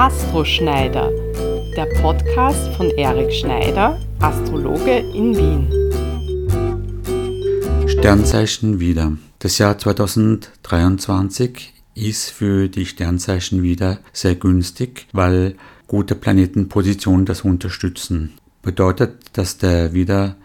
Astroschneider, der Podcast von Erik Schneider, Astrologe in Wien. Sternzeichen wieder. Das Jahr 2023 ist für die Sternzeichen wieder sehr günstig, weil gute Planetenpositionen das unterstützen. Bedeutet, dass der wieder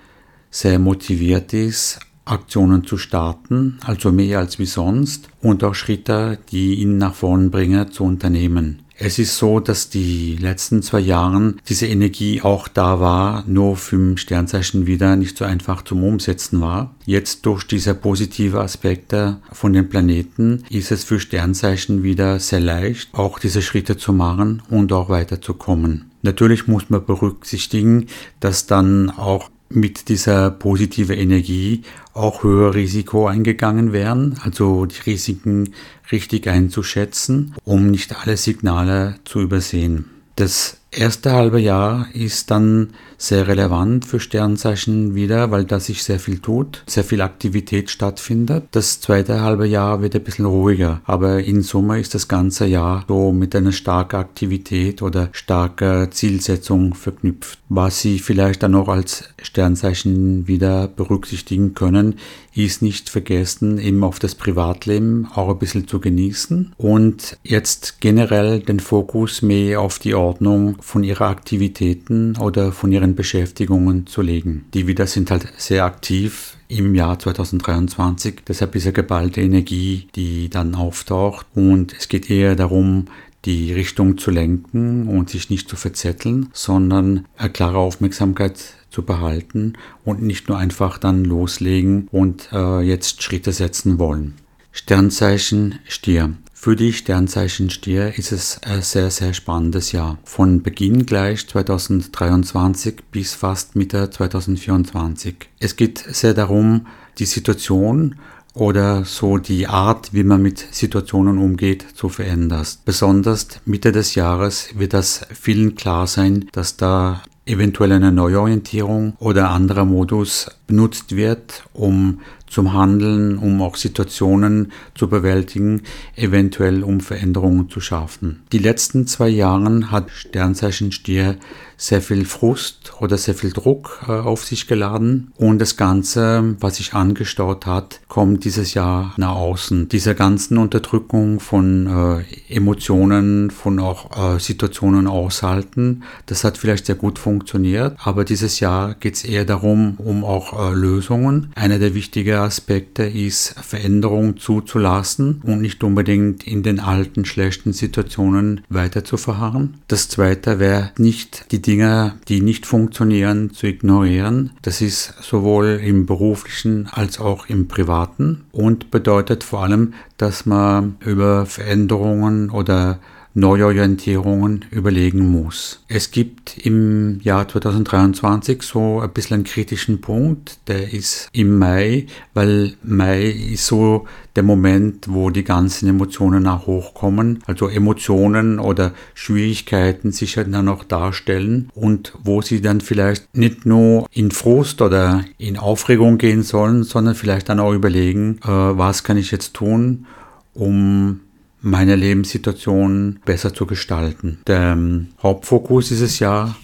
sehr motiviert ist, Aktionen zu starten, also mehr als wie sonst, und auch Schritte, die ihn nach vorn bringen, zu unternehmen. Es ist so, dass die letzten zwei Jahren diese Energie auch da war, nur für ein Sternzeichen wieder nicht so einfach zum Umsetzen war. Jetzt durch diese positive Aspekte von den Planeten ist es für Sternzeichen wieder sehr leicht, auch diese Schritte zu machen und auch weiterzukommen. Natürlich muss man berücksichtigen, dass dann auch mit dieser positiven Energie auch höher Risiko eingegangen werden, also die Risiken richtig einzuschätzen, um nicht alle Signale zu übersehen. Das erste halbe Jahr ist dann sehr relevant für Sternzeichen wieder, weil da sich sehr viel tut, sehr viel Aktivität stattfindet. Das zweite halbe Jahr wird ein bisschen ruhiger, aber in Summe ist das ganze Jahr so mit einer starken Aktivität oder starker Zielsetzung verknüpft. Was Sie vielleicht dann noch als Sternzeichen wieder berücksichtigen können, ist nicht vergessen, eben auf das Privatleben auch ein bisschen zu genießen und jetzt generell den Fokus mehr auf die Ordnung von Ihrer Aktivitäten oder von Ihren Beschäftigungen zu legen. Die wieder sind halt sehr aktiv im Jahr 2023. Deshalb ist eine geballte Energie, die dann auftaucht. Und es geht eher darum, die Richtung zu lenken und sich nicht zu verzetteln, sondern eine klare Aufmerksamkeit zu behalten und nicht nur einfach dann loslegen und äh, jetzt Schritte setzen wollen. Sternzeichen Stier. Für die Sternzeichen Stier ist es ein sehr, sehr spannendes Jahr. Von Beginn gleich 2023 bis fast Mitte 2024. Es geht sehr darum, die Situation oder so die Art, wie man mit Situationen umgeht, zu verändern. Besonders Mitte des Jahres wird das vielen klar sein, dass da eventuell eine Neuorientierung oder anderer Modus benutzt wird, um zum Handeln, um auch Situationen zu bewältigen, eventuell um Veränderungen zu schaffen. Die letzten zwei Jahre hat Sternzeichen Stier sehr viel Frust oder sehr viel Druck äh, auf sich geladen und das Ganze, was sich angestaut hat, kommt dieses Jahr nach außen. Diese ganzen Unterdrückung von äh, Emotionen, von auch äh, Situationen aushalten, das hat vielleicht sehr gut funktioniert, aber dieses Jahr geht es eher darum, um auch äh, Lösungen. Einer der wichtigen Aspekte ist, Veränderungen zuzulassen und nicht unbedingt in den alten schlechten Situationen weiter zu verharren. Das zweite wäre nicht die Dinge, die nicht funktionieren, zu ignorieren. Das ist sowohl im beruflichen als auch im privaten und bedeutet vor allem, dass man über Veränderungen oder Neuorientierungen überlegen muss. Es gibt im Jahr 2023 so ein bisschen einen kritischen Punkt, der ist im Mai, weil Mai ist so der Moment, wo die ganzen Emotionen auch hochkommen, also Emotionen oder Schwierigkeiten sich dann auch darstellen und wo sie dann vielleicht nicht nur in Frust oder in Aufregung gehen sollen, sondern vielleicht dann auch überlegen, äh, was kann ich jetzt tun, um meine Lebenssituation besser zu gestalten. Der ähm, Hauptfokus dieses Jahr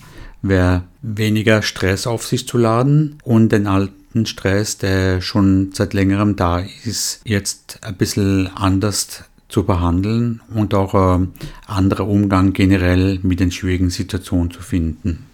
wäre weniger Stress auf sich zu laden und den alten Stress, der schon seit längerem da ist, jetzt ein bisschen anders zu behandeln und auch ein anderer Umgang generell mit den schwierigen Situationen zu finden.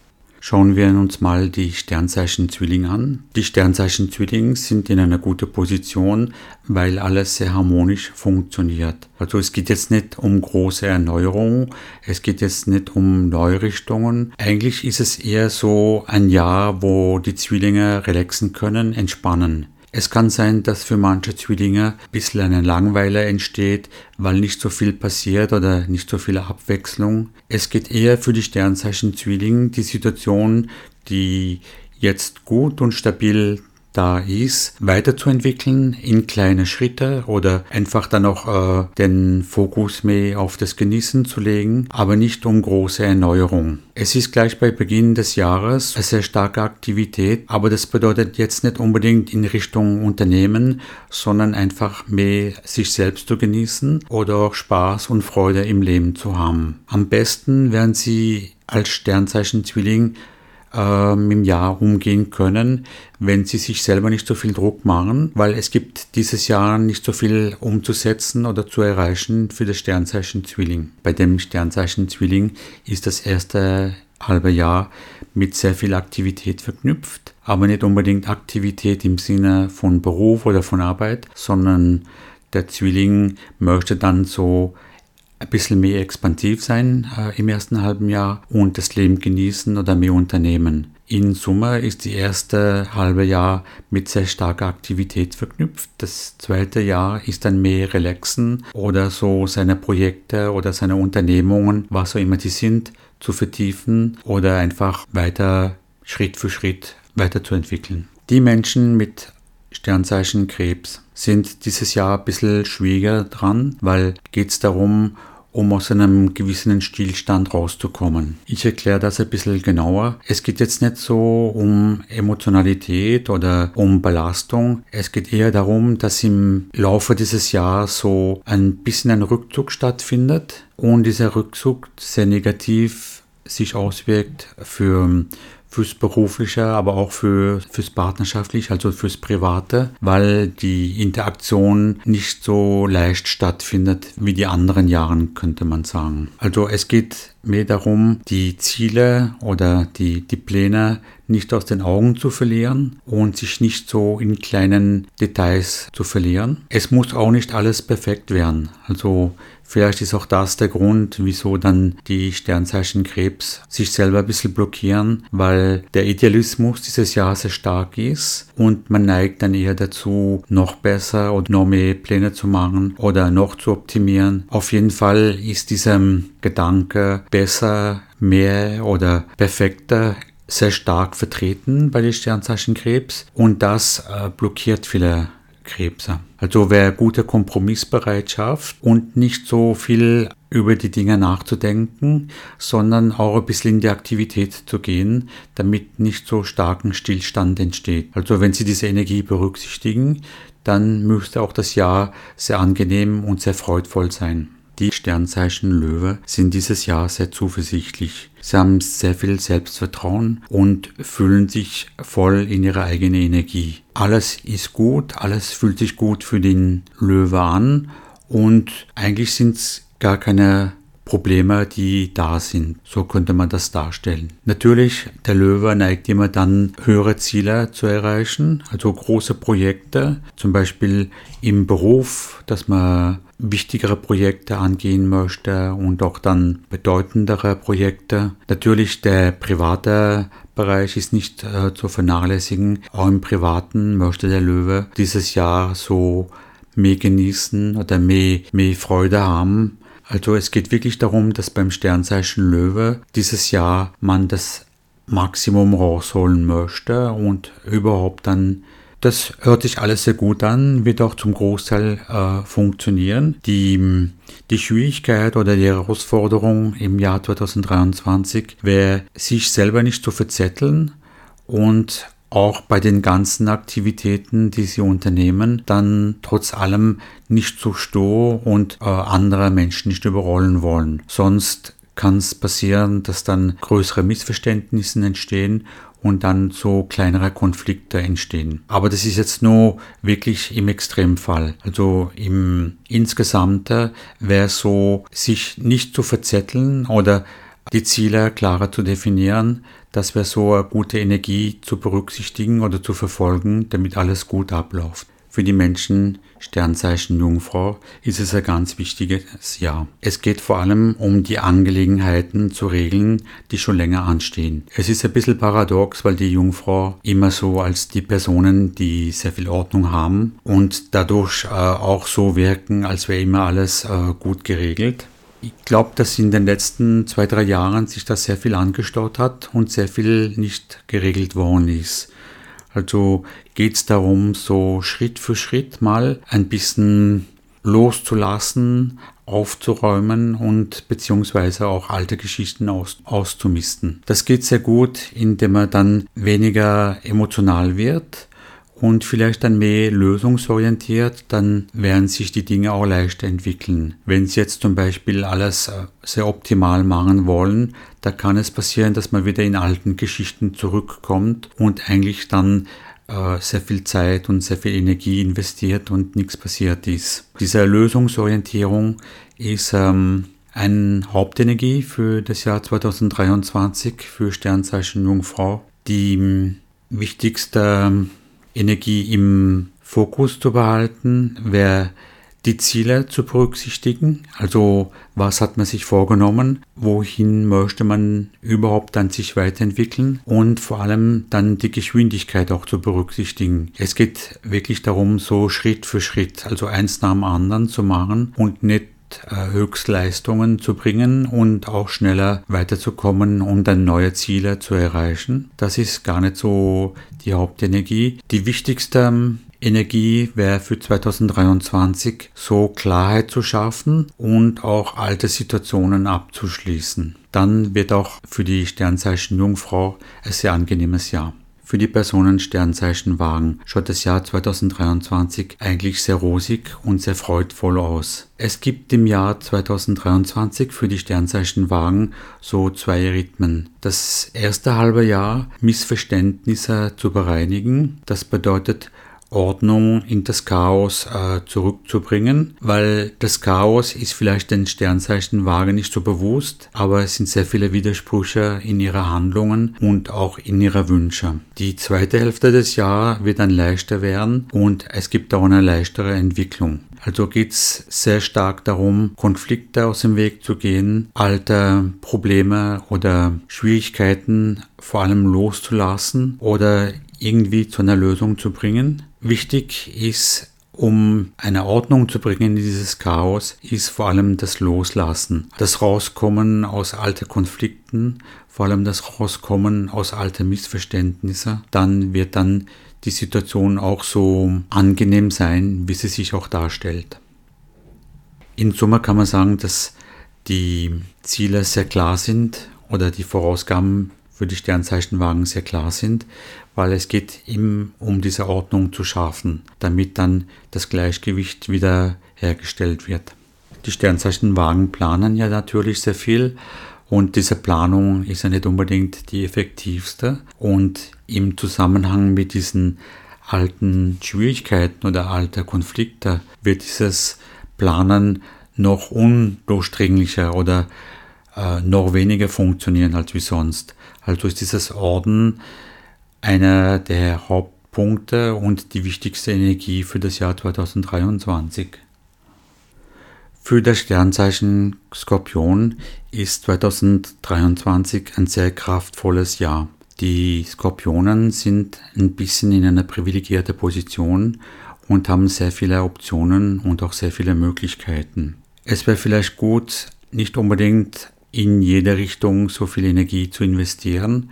Schauen wir uns mal die Sternzeichen Zwilling an. Die Sternzeichen Zwilling sind in einer guten Position, weil alles sehr harmonisch funktioniert. Also es geht jetzt nicht um große Erneuerungen, es geht jetzt nicht um Neurichtungen. Eigentlich ist es eher so ein Jahr, wo die Zwillinge relaxen können, entspannen. Es kann sein, dass für manche Zwillinge ein bisschen eine Langweile entsteht, weil nicht so viel passiert oder nicht so viel Abwechslung. Es geht eher für die Sternzeichen Zwilling die Situation, die jetzt gut und stabil da ist, weiterzuentwickeln in kleine Schritte oder einfach dann auch äh, den Fokus mehr auf das Genießen zu legen, aber nicht um große Erneuerung. Es ist gleich bei Beginn des Jahres eine sehr starke Aktivität, aber das bedeutet jetzt nicht unbedingt in Richtung Unternehmen, sondern einfach mehr sich selbst zu genießen oder auch Spaß und Freude im Leben zu haben. Am besten werden Sie als Sternzeichen Zwilling ähm, im Jahr umgehen können, wenn sie sich selber nicht so viel Druck machen, weil es gibt dieses Jahr nicht so viel umzusetzen oder zu erreichen für das Sternzeichen Zwilling. Bei dem Sternzeichen Zwilling ist das erste halbe Jahr mit sehr viel Aktivität verknüpft, aber nicht unbedingt Aktivität im Sinne von Beruf oder von Arbeit, sondern der Zwilling möchte dann so ein bisschen mehr expansiv sein äh, im ersten halben Jahr und das Leben genießen oder mehr unternehmen. In Summe ist die erste halbe Jahr mit sehr starker Aktivität verknüpft. Das zweite Jahr ist dann mehr relaxen oder so seine Projekte oder seine Unternehmungen, was auch immer die sind, zu vertiefen oder einfach weiter Schritt für Schritt weiterzuentwickeln. Die Menschen mit Sternzeichen Krebs sind dieses Jahr ein bisschen schwieriger dran, weil geht es darum, um aus einem gewissen Stillstand rauszukommen. Ich erkläre das ein bisschen genauer. Es geht jetzt nicht so um Emotionalität oder um Belastung. Es geht eher darum, dass im Laufe dieses Jahres so ein bisschen ein Rückzug stattfindet und dieser Rückzug sehr negativ sich auswirkt für fürs Berufliche, aber auch für, fürs Partnerschaftliche, also fürs Private, weil die Interaktion nicht so leicht stattfindet wie die anderen Jahren, könnte man sagen. Also es geht mehr darum, die Ziele oder die, die Pläne nicht aus den Augen zu verlieren und sich nicht so in kleinen Details zu verlieren. Es muss auch nicht alles perfekt werden. Also Vielleicht ist auch das der Grund, wieso dann die Sternzeichen Krebs sich selber ein bisschen blockieren, weil der Idealismus dieses Jahr sehr stark ist und man neigt dann eher dazu, noch besser und noch mehr Pläne zu machen oder noch zu optimieren. Auf jeden Fall ist dieser Gedanke besser, mehr oder perfekter sehr stark vertreten bei den Sternzeichen Krebs und das äh, blockiert viele Krebse. Also wer gute Kompromissbereitschaft und nicht so viel über die Dinge nachzudenken, sondern auch ein bisschen in die Aktivität zu gehen, damit nicht so starken Stillstand entsteht. Also wenn Sie diese Energie berücksichtigen, dann müsste auch das Jahr sehr angenehm und sehr freudvoll sein. Die Sternzeichen Löwe sind dieses Jahr sehr zuversichtlich. Sie haben sehr viel Selbstvertrauen und fühlen sich voll in ihre eigene Energie. Alles ist gut, alles fühlt sich gut für den Löwe an und eigentlich sind es gar keine Probleme, die da sind. So könnte man das darstellen. Natürlich, der Löwe neigt immer dann, höhere Ziele zu erreichen, also große Projekte, zum Beispiel im Beruf, dass man wichtigere Projekte angehen möchte und auch dann bedeutendere Projekte. Natürlich der private Bereich ist nicht äh, zu vernachlässigen. Auch im Privaten möchte der Löwe dieses Jahr so mehr genießen oder mehr, mehr Freude haben. Also es geht wirklich darum, dass beim Sternzeichen Löwe dieses Jahr man das Maximum rausholen möchte und überhaupt dann das hört sich alles sehr gut an, wird auch zum Großteil äh, funktionieren. Die, die Schwierigkeit oder die Herausforderung im Jahr 2023 wäre, sich selber nicht zu verzetteln und auch bei den ganzen Aktivitäten, die sie unternehmen, dann trotz allem nicht zu stur und äh, andere Menschen nicht überrollen wollen. Sonst kann es passieren, dass dann größere Missverständnisse entstehen und dann so kleinere Konflikte entstehen. Aber das ist jetzt nur wirklich im Extremfall. Also im insgesamt wäre so, sich nicht zu verzetteln oder die Ziele klarer zu definieren, das wäre so eine gute Energie zu berücksichtigen oder zu verfolgen, damit alles gut abläuft. Für die Menschen Sternzeichen Jungfrau ist es ein ganz wichtiges Jahr. Es geht vor allem um die Angelegenheiten zu regeln, die schon länger anstehen. Es ist ein bisschen paradox, weil die Jungfrau immer so als die Personen, die sehr viel Ordnung haben und dadurch äh, auch so wirken, als wäre immer alles äh, gut geregelt. Ich glaube, dass in den letzten zwei, drei Jahren sich das sehr viel angestaut hat und sehr viel nicht geregelt worden ist. Also geht es darum, so Schritt für Schritt mal ein bisschen loszulassen, aufzuräumen und beziehungsweise auch alte Geschichten aus, auszumisten. Das geht sehr gut, indem man dann weniger emotional wird und vielleicht dann mehr lösungsorientiert, dann werden sich die Dinge auch leichter entwickeln. Wenn Sie jetzt zum Beispiel alles äh, sehr optimal machen wollen, da kann es passieren, dass man wieder in alten Geschichten zurückkommt und eigentlich dann äh, sehr viel Zeit und sehr viel Energie investiert und nichts passiert ist. Diese Lösungsorientierung ist ähm, eine Hauptenergie für das Jahr 2023 für Sternzeichen Jungfrau. Die ähm, wichtigste Energie im Fokus zu behalten, wäre die Ziele zu berücksichtigen. Also was hat man sich vorgenommen, wohin möchte man überhaupt dann sich weiterentwickeln und vor allem dann die Geschwindigkeit auch zu berücksichtigen. Es geht wirklich darum, so Schritt für Schritt, also eins nach dem anderen zu machen und nicht Höchstleistungen zu bringen und auch schneller weiterzukommen und dann neue Ziele zu erreichen. Das ist gar nicht so die Hauptenergie. Die wichtigste ähm, Energie wäre für 2023 so Klarheit zu schaffen und auch alte Situationen abzuschließen. Dann wird auch für die Sternzeichen Jungfrau ein sehr angenehmes Jahr. Für die Personen Sternzeichen Wagen schaut das Jahr 2023 eigentlich sehr rosig und sehr freudvoll aus. Es gibt im Jahr 2023 für die Sternzeichen Wagen so zwei Rhythmen. Das erste halbe Jahr Missverständnisse zu bereinigen. Das bedeutet Ordnung in das Chaos äh, zurückzubringen, weil das Chaos ist vielleicht den Sternzeichen Waage nicht so bewusst, aber es sind sehr viele Widersprüche in ihrer Handlungen und auch in ihrer Wünsche. Die zweite Hälfte des Jahres wird dann leichter werden und es gibt auch eine leichtere Entwicklung. Also geht es sehr stark darum, Konflikte aus dem Weg zu gehen, alte Probleme oder Schwierigkeiten vor allem loszulassen oder irgendwie zu einer Lösung zu bringen. Wichtig ist, um eine Ordnung zu bringen in dieses Chaos, ist vor allem das Loslassen, das Rauskommen aus alten Konflikten, vor allem das Rauskommen aus alten Missverständnissen. Dann wird dann die Situation auch so angenehm sein, wie sie sich auch darstellt. In Summe kann man sagen, dass die Ziele sehr klar sind oder die Vorausgaben für die Sternzeichenwagen sehr klar sind, weil es geht ihm um diese Ordnung zu schaffen, damit dann das Gleichgewicht wieder hergestellt wird. Die Sternzeichenwagen planen ja natürlich sehr viel und diese Planung ist ja nicht unbedingt die effektivste und im Zusammenhang mit diesen alten Schwierigkeiten oder alten Konflikten wird dieses Planen noch undurchdringlicher oder äh, noch weniger funktionieren als wie sonst. Also ist dieses Orden einer der Hauptpunkte und die wichtigste Energie für das Jahr 2023. Für das Sternzeichen Skorpion ist 2023 ein sehr kraftvolles Jahr. Die Skorpionen sind ein bisschen in einer privilegierten Position und haben sehr viele Optionen und auch sehr viele Möglichkeiten. Es wäre vielleicht gut, nicht unbedingt in jede Richtung so viel Energie zu investieren,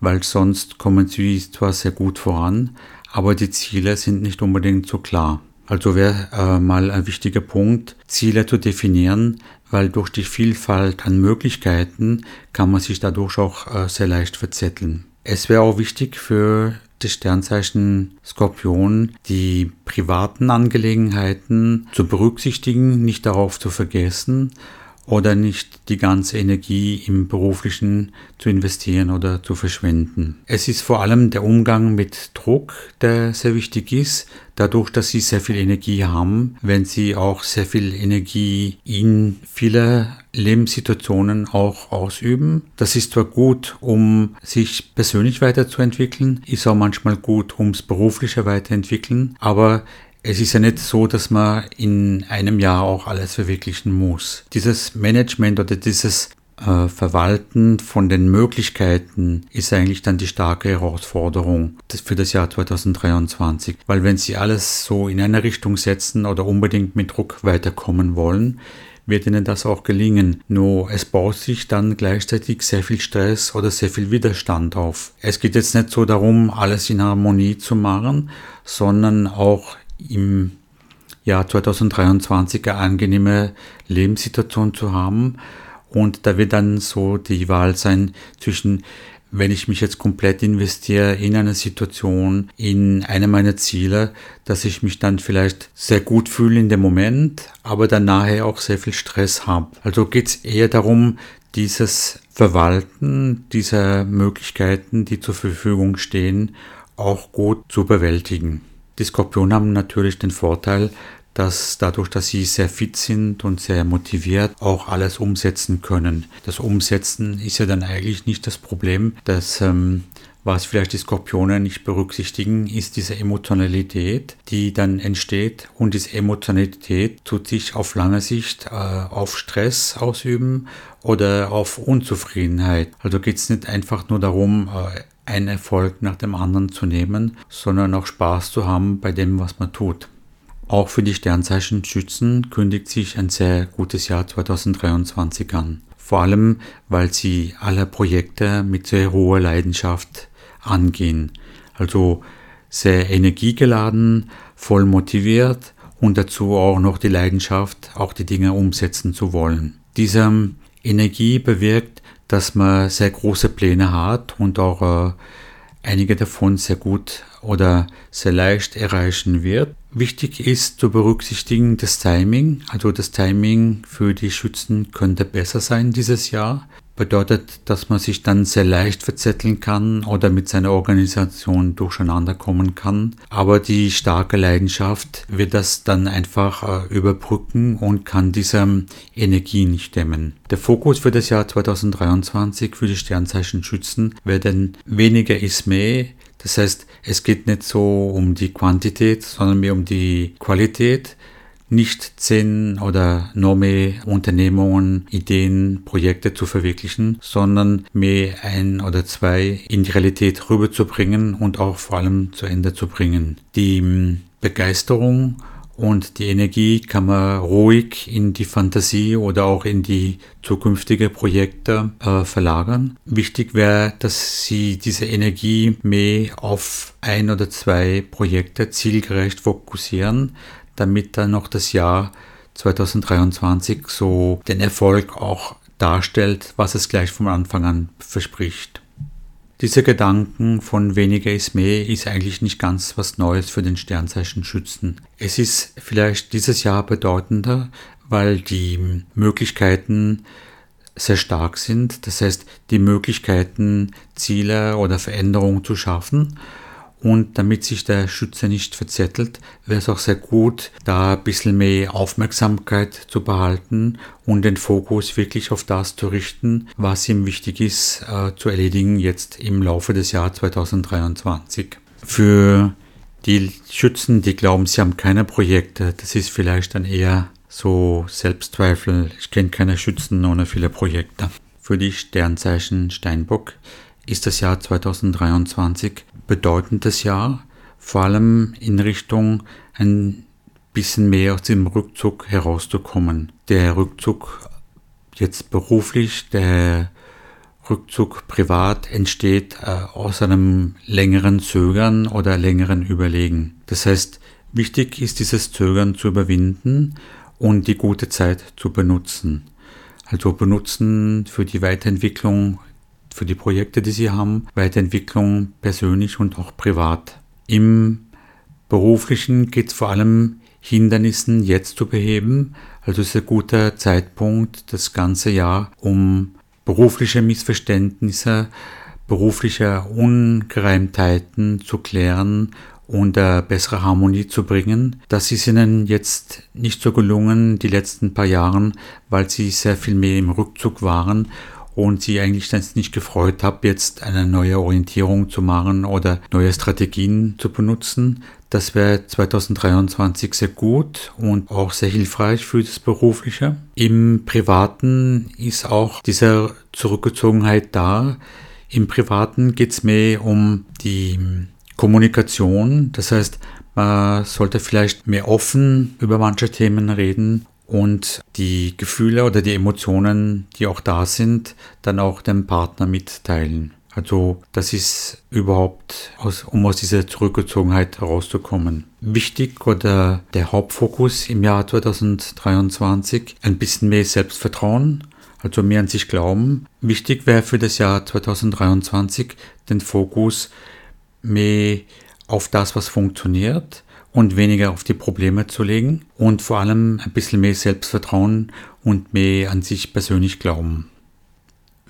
weil sonst kommen sie zwar sehr gut voran, aber die Ziele sind nicht unbedingt so klar. Also wäre äh, mal ein wichtiger Punkt, Ziele zu definieren, weil durch die Vielfalt an Möglichkeiten kann man sich dadurch auch äh, sehr leicht verzetteln. Es wäre auch wichtig für das Sternzeichen Skorpion die privaten Angelegenheiten zu berücksichtigen, nicht darauf zu vergessen oder nicht die ganze Energie im beruflichen zu investieren oder zu verschwenden. Es ist vor allem der Umgang mit Druck, der sehr wichtig ist, dadurch, dass sie sehr viel Energie haben, wenn sie auch sehr viel Energie in viele Lebenssituationen auch ausüben. Das ist zwar gut, um sich persönlich weiterzuentwickeln, ist auch manchmal gut, ums berufliche weiterentwickeln, aber es ist ja nicht so, dass man in einem Jahr auch alles verwirklichen muss. Dieses Management oder dieses äh, Verwalten von den Möglichkeiten ist eigentlich dann die starke Herausforderung für das Jahr 2023. Weil wenn Sie alles so in eine Richtung setzen oder unbedingt mit Druck weiterkommen wollen, wird ihnen das auch gelingen. Nur es baut sich dann gleichzeitig sehr viel Stress oder sehr viel Widerstand auf. Es geht jetzt nicht so darum, alles in Harmonie zu machen, sondern auch im Jahr 2023 eine angenehme Lebenssituation zu haben. Und da wird dann so die Wahl sein zwischen wenn ich mich jetzt komplett investiere in eine Situation, in eine meiner Ziele, dass ich mich dann vielleicht sehr gut fühle in dem Moment, aber dann nachher auch sehr viel Stress habe. Also geht es eher darum, dieses Verwalten dieser Möglichkeiten, die zur Verfügung stehen, auch gut zu bewältigen. Die Skorpione haben natürlich den Vorteil, dass dadurch, dass sie sehr fit sind und sehr motiviert, auch alles umsetzen können. Das Umsetzen ist ja dann eigentlich nicht das Problem. Das, ähm, was vielleicht die Skorpione nicht berücksichtigen, ist diese Emotionalität, die dann entsteht. Und diese Emotionalität tut sich auf lange Sicht äh, auf Stress ausüben oder auf Unzufriedenheit. Also geht es nicht einfach nur darum, äh, einen Erfolg nach dem anderen zu nehmen, sondern auch Spaß zu haben bei dem, was man tut. Auch für die Sternzeichen Schützen kündigt sich ein sehr gutes Jahr 2023 an. Vor allem, weil sie alle Projekte mit sehr hoher Leidenschaft angehen. Also sehr energiegeladen, voll motiviert und dazu auch noch die Leidenschaft, auch die Dinge umsetzen zu wollen. Diese Energie bewirkt, dass man sehr große Pläne hat und auch äh, einige davon sehr gut oder sehr leicht erreichen wird. Wichtig ist zu berücksichtigen das Timing. Also das Timing für die Schützen könnte besser sein dieses Jahr. Bedeutet, dass man sich dann sehr leicht verzetteln kann oder mit seiner Organisation durcheinander kommen kann. Aber die starke Leidenschaft wird das dann einfach äh, überbrücken und kann diese Energie nicht dämmen. Der Fokus für das Jahr 2023 für die Sternzeichen Schützen werden weniger ist mehr, das heißt, es geht nicht so um die Quantität, sondern mehr um die Qualität. Nicht zehn oder noch mehr Unternehmungen, Ideen, Projekte zu verwirklichen, sondern mehr ein oder zwei in die Realität rüberzubringen und auch vor allem zu Ende zu bringen. Die Begeisterung und die Energie kann man ruhig in die Fantasie oder auch in die zukünftige Projekte äh, verlagern. Wichtig wäre, dass Sie diese Energie mehr auf ein oder zwei Projekte zielgerecht fokussieren, damit dann noch das Jahr 2023 so den Erfolg auch darstellt, was es gleich vom Anfang an verspricht. Dieser Gedanken von weniger ist mehr ist eigentlich nicht ganz was Neues für den Sternzeichen Schützen. Es ist vielleicht dieses Jahr bedeutender, weil die Möglichkeiten sehr stark sind. Das heißt, die Möglichkeiten, Ziele oder Veränderungen zu schaffen und damit sich der Schütze nicht verzettelt, wäre es auch sehr gut, da ein bisschen mehr Aufmerksamkeit zu behalten und den Fokus wirklich auf das zu richten, was ihm wichtig ist äh, zu erledigen jetzt im Laufe des Jahres 2023. Für die Schützen, die glauben, sie haben keine Projekte, das ist vielleicht dann eher so Selbstzweifel. Ich kenne keine Schützen ohne viele Projekte. Für die Sternzeichen Steinbock ist das Jahr 2023 bedeutendes Jahr, vor allem in Richtung ein bisschen mehr aus dem Rückzug herauszukommen. Der Rückzug jetzt beruflich, der Rückzug privat entsteht äh, aus einem längeren Zögern oder längeren Überlegen. Das heißt, wichtig ist dieses Zögern zu überwinden und die gute Zeit zu benutzen. Also benutzen für die Weiterentwicklung für die Projekte, die sie haben, Weiterentwicklung persönlich und auch privat. Im beruflichen geht es vor allem Hindernissen jetzt zu beheben. Also ist ein guter Zeitpunkt das ganze Jahr, um berufliche Missverständnisse, berufliche Ungereimtheiten zu klären und eine bessere Harmonie zu bringen. Das ist ihnen jetzt nicht so gelungen die letzten paar Jahren, weil sie sehr viel mehr im Rückzug waren und sie eigentlich nicht gefreut habe, jetzt eine neue Orientierung zu machen oder neue Strategien zu benutzen. Das wäre 2023 sehr gut und auch sehr hilfreich für das Berufliche. Im Privaten ist auch diese Zurückgezogenheit da. Im Privaten geht es mehr um die Kommunikation. Das heißt, man sollte vielleicht mehr offen über manche Themen reden und die Gefühle oder die Emotionen, die auch da sind, dann auch dem Partner mitteilen. Also das ist überhaupt, aus, um aus dieser Zurückgezogenheit herauszukommen. Wichtig oder der Hauptfokus im Jahr 2023, ein bisschen mehr Selbstvertrauen, also mehr an sich glauben. Wichtig wäre für das Jahr 2023 den Fokus mehr auf das, was funktioniert und weniger auf die Probleme zu legen und vor allem ein bisschen mehr Selbstvertrauen und mehr an sich persönlich glauben.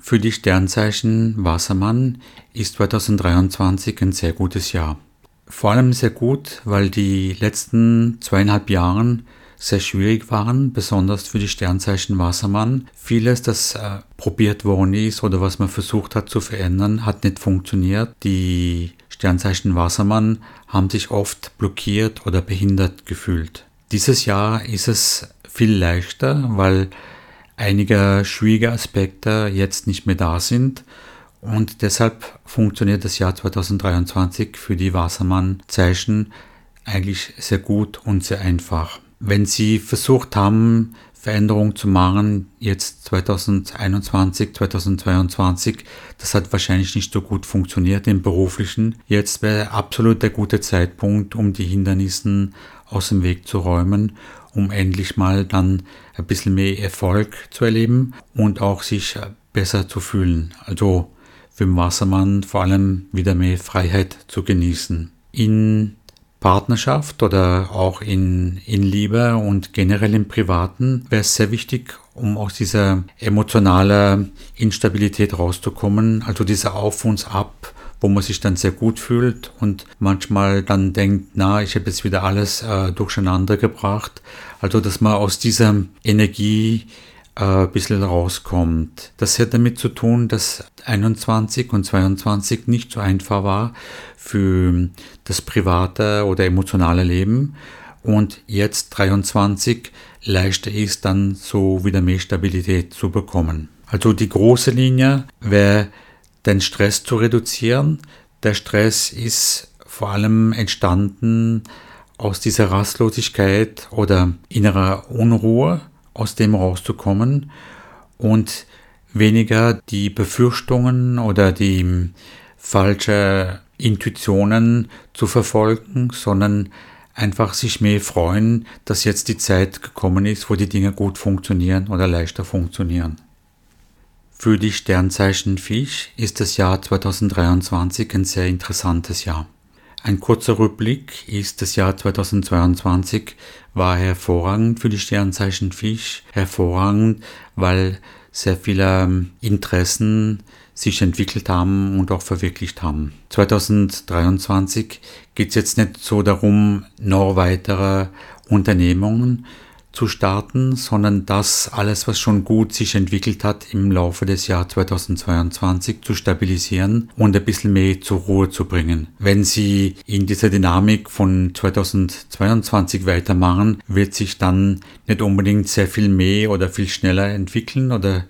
Für die Sternzeichen Wassermann ist 2023 ein sehr gutes Jahr. Vor allem sehr gut, weil die letzten zweieinhalb Jahren sehr schwierig waren, besonders für die Sternzeichen Wassermann. Vieles, das äh, probiert worden ist oder was man versucht hat zu verändern, hat nicht funktioniert. Die Sternzeichen Wassermann haben sich oft blockiert oder behindert gefühlt. Dieses Jahr ist es viel leichter, weil einige schwierige Aspekte jetzt nicht mehr da sind und deshalb funktioniert das Jahr 2023 für die Wassermann-Zeichen eigentlich sehr gut und sehr einfach. Wenn Sie versucht haben, Veränderungen zu machen, jetzt 2021, 2022, das hat wahrscheinlich nicht so gut funktioniert im beruflichen. Jetzt wäre absolut der gute Zeitpunkt, um die Hindernissen aus dem Weg zu räumen, um endlich mal dann ein bisschen mehr Erfolg zu erleben und auch sich besser zu fühlen. Also für den Wassermann vor allem wieder mehr Freiheit zu genießen. In Partnerschaft oder auch in, in Liebe und generell im Privaten wäre es sehr wichtig, um aus dieser emotionalen Instabilität rauszukommen, also dieser Auf und Ab, wo man sich dann sehr gut fühlt und manchmal dann denkt, na, ich habe jetzt wieder alles äh, durcheinander gebracht. Also, dass man aus dieser Energie ein bisschen rauskommt. Das hat damit zu tun, dass 21 und 22 nicht so einfach war für das private oder emotionale Leben und jetzt 23 leichter ist dann so wieder mehr Stabilität zu bekommen. Also die große Linie wäre den Stress zu reduzieren. Der Stress ist vor allem entstanden aus dieser Rastlosigkeit oder innerer Unruhe, aus dem rauszukommen und weniger die Befürchtungen oder die falsche Intuitionen zu verfolgen, sondern einfach sich mehr freuen, dass jetzt die Zeit gekommen ist, wo die Dinge gut funktionieren oder leichter funktionieren. Für die Sternzeichen Fisch ist das Jahr 2023 ein sehr interessantes Jahr. Ein kurzer Rückblick ist das Jahr 2022 war hervorragend für die Sternzeichen Fisch, hervorragend, weil sehr viele ähm, Interessen sich entwickelt haben und auch verwirklicht haben. 2023 geht es jetzt nicht so darum, noch weitere Unternehmungen zu starten, sondern das alles, was schon gut sich entwickelt hat, im Laufe des Jahres 2022 zu stabilisieren und ein bisschen mehr zur Ruhe zu bringen. Wenn Sie in dieser Dynamik von 2022 weitermachen, wird sich dann nicht unbedingt sehr viel mehr oder viel schneller entwickeln oder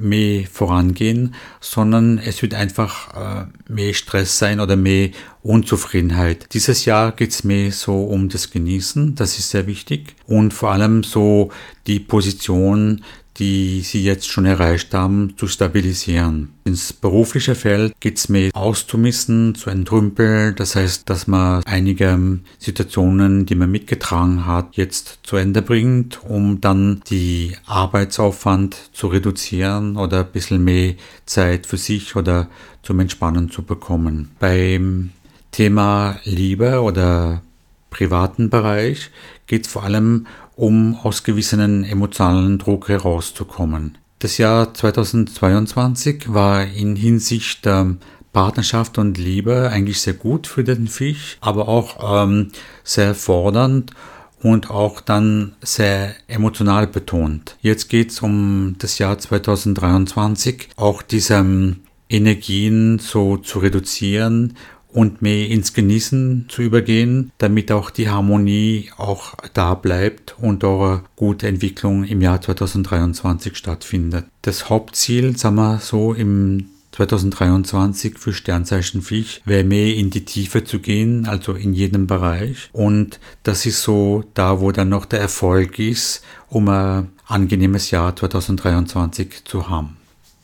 mehr vorangehen, sondern es wird einfach äh, mehr Stress sein oder mehr Unzufriedenheit. Dieses Jahr geht es mehr so um das Genießen, das ist sehr wichtig und vor allem so die Position die sie jetzt schon erreicht haben, zu stabilisieren. Ins berufliche Feld geht es mehr auszumisten, zu entrümpeln. Das heißt, dass man einige Situationen, die man mitgetragen hat, jetzt zu Ende bringt, um dann die Arbeitsaufwand zu reduzieren oder ein bisschen mehr Zeit für sich oder zum Entspannen zu bekommen. Beim Thema Liebe oder privaten Bereich geht es vor allem um aus gewissen emotionalen Druck herauszukommen. Das Jahr 2022 war in Hinsicht der Partnerschaft und Liebe eigentlich sehr gut für den Fisch, aber auch ähm, sehr fordernd und auch dann sehr emotional betont. Jetzt geht es um das Jahr 2023, auch diese ähm, Energien so zu reduzieren und mehr ins Genießen zu übergehen, damit auch die Harmonie auch da bleibt und auch eine gute Entwicklung im Jahr 2023 stattfindet. Das Hauptziel, sagen wir so, im 2023 für Sternzeichen Fisch wäre mehr in die Tiefe zu gehen, also in jedem Bereich. Und das ist so da, wo dann noch der Erfolg ist, um ein angenehmes Jahr 2023 zu haben.